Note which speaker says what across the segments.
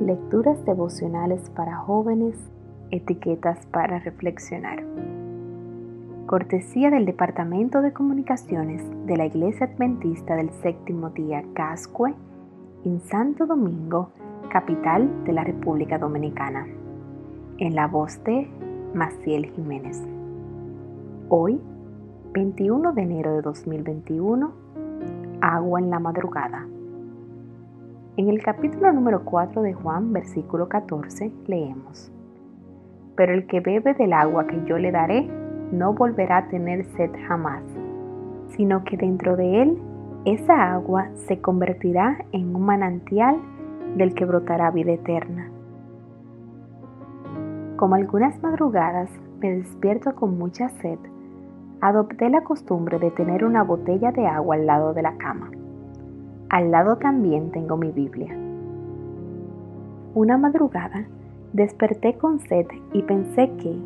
Speaker 1: Lecturas devocionales para jóvenes, etiquetas para reflexionar. Cortesía del Departamento de Comunicaciones de la Iglesia Adventista del Séptimo Día Cascue, en Santo Domingo, capital de la República Dominicana. En la voz de Maciel Jiménez. Hoy, 21 de enero de 2021, agua en la madrugada. En el capítulo número 4 de Juan, versículo 14, leemos, Pero el que bebe del agua que yo le daré, no volverá a tener sed jamás, sino que dentro de él esa agua se convertirá en un manantial del que brotará vida eterna. Como algunas madrugadas me despierto con mucha sed, adopté la costumbre de tener una botella de agua al lado de la cama. Al lado también tengo mi Biblia. Una madrugada desperté con sed y pensé que,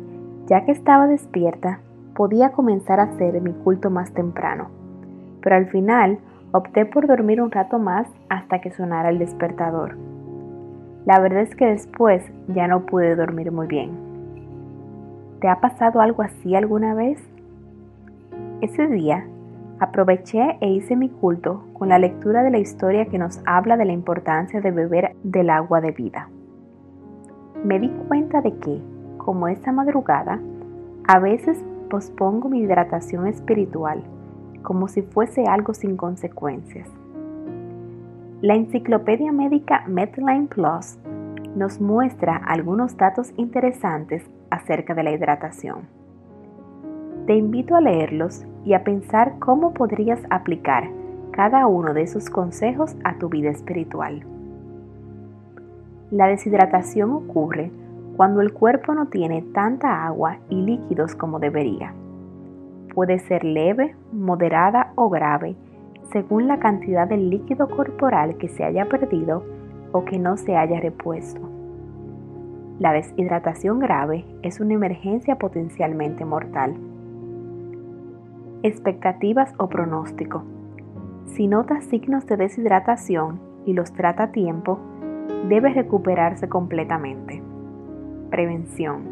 Speaker 1: ya que estaba despierta, podía comenzar a hacer mi culto más temprano. Pero al final opté por dormir un rato más hasta que sonara el despertador. La verdad es que después ya no pude dormir muy bien. ¿Te ha pasado algo así alguna vez? Ese día aproveché e hice mi culto con la lectura de la historia que nos habla de la importancia de beber del agua de vida. Me di cuenta de que, como esa madrugada, a veces pospongo mi hidratación espiritual como si fuese algo sin consecuencias. La enciclopedia médica Medline Plus nos muestra algunos datos interesantes acerca de la hidratación. Te invito a leerlos y a pensar cómo podrías aplicar cada uno de esos consejos a tu vida espiritual. La deshidratación ocurre cuando el cuerpo no tiene tanta agua y líquidos como debería. Puede ser leve, moderada o grave, según la cantidad de líquido corporal que se haya perdido o que no se haya repuesto. La deshidratación grave es una emergencia potencialmente mortal expectativas o pronóstico. Si nota signos de deshidratación y los trata a tiempo, debe recuperarse completamente. Prevención.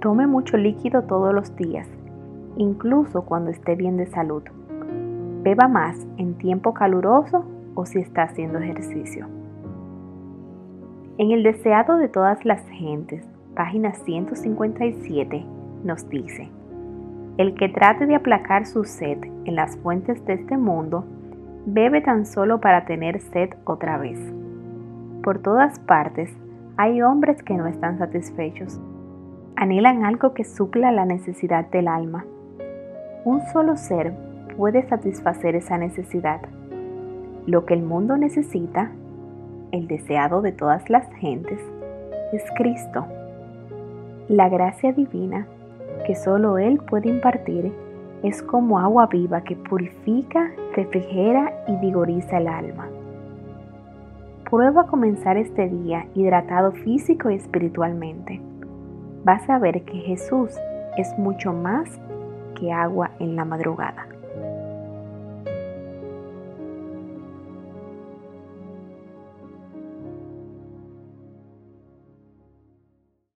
Speaker 1: Tome mucho líquido todos los días, incluso cuando esté bien de salud. Beba más en tiempo caluroso o si está haciendo ejercicio. En el deseado de todas las gentes, página 157, nos dice, el que trate de aplacar su sed en las fuentes de este mundo, bebe tan solo para tener sed otra vez. Por todas partes hay hombres que no están satisfechos. Anhelan algo que supla la necesidad del alma. Un solo ser puede satisfacer esa necesidad. Lo que el mundo necesita, el deseado de todas las gentes, es Cristo. La gracia divina que solo Él puede impartir es como agua viva que purifica, refrigera y vigoriza el alma. Prueba a comenzar este día hidratado físico y espiritualmente. Vas a ver que Jesús es mucho más que agua en la madrugada.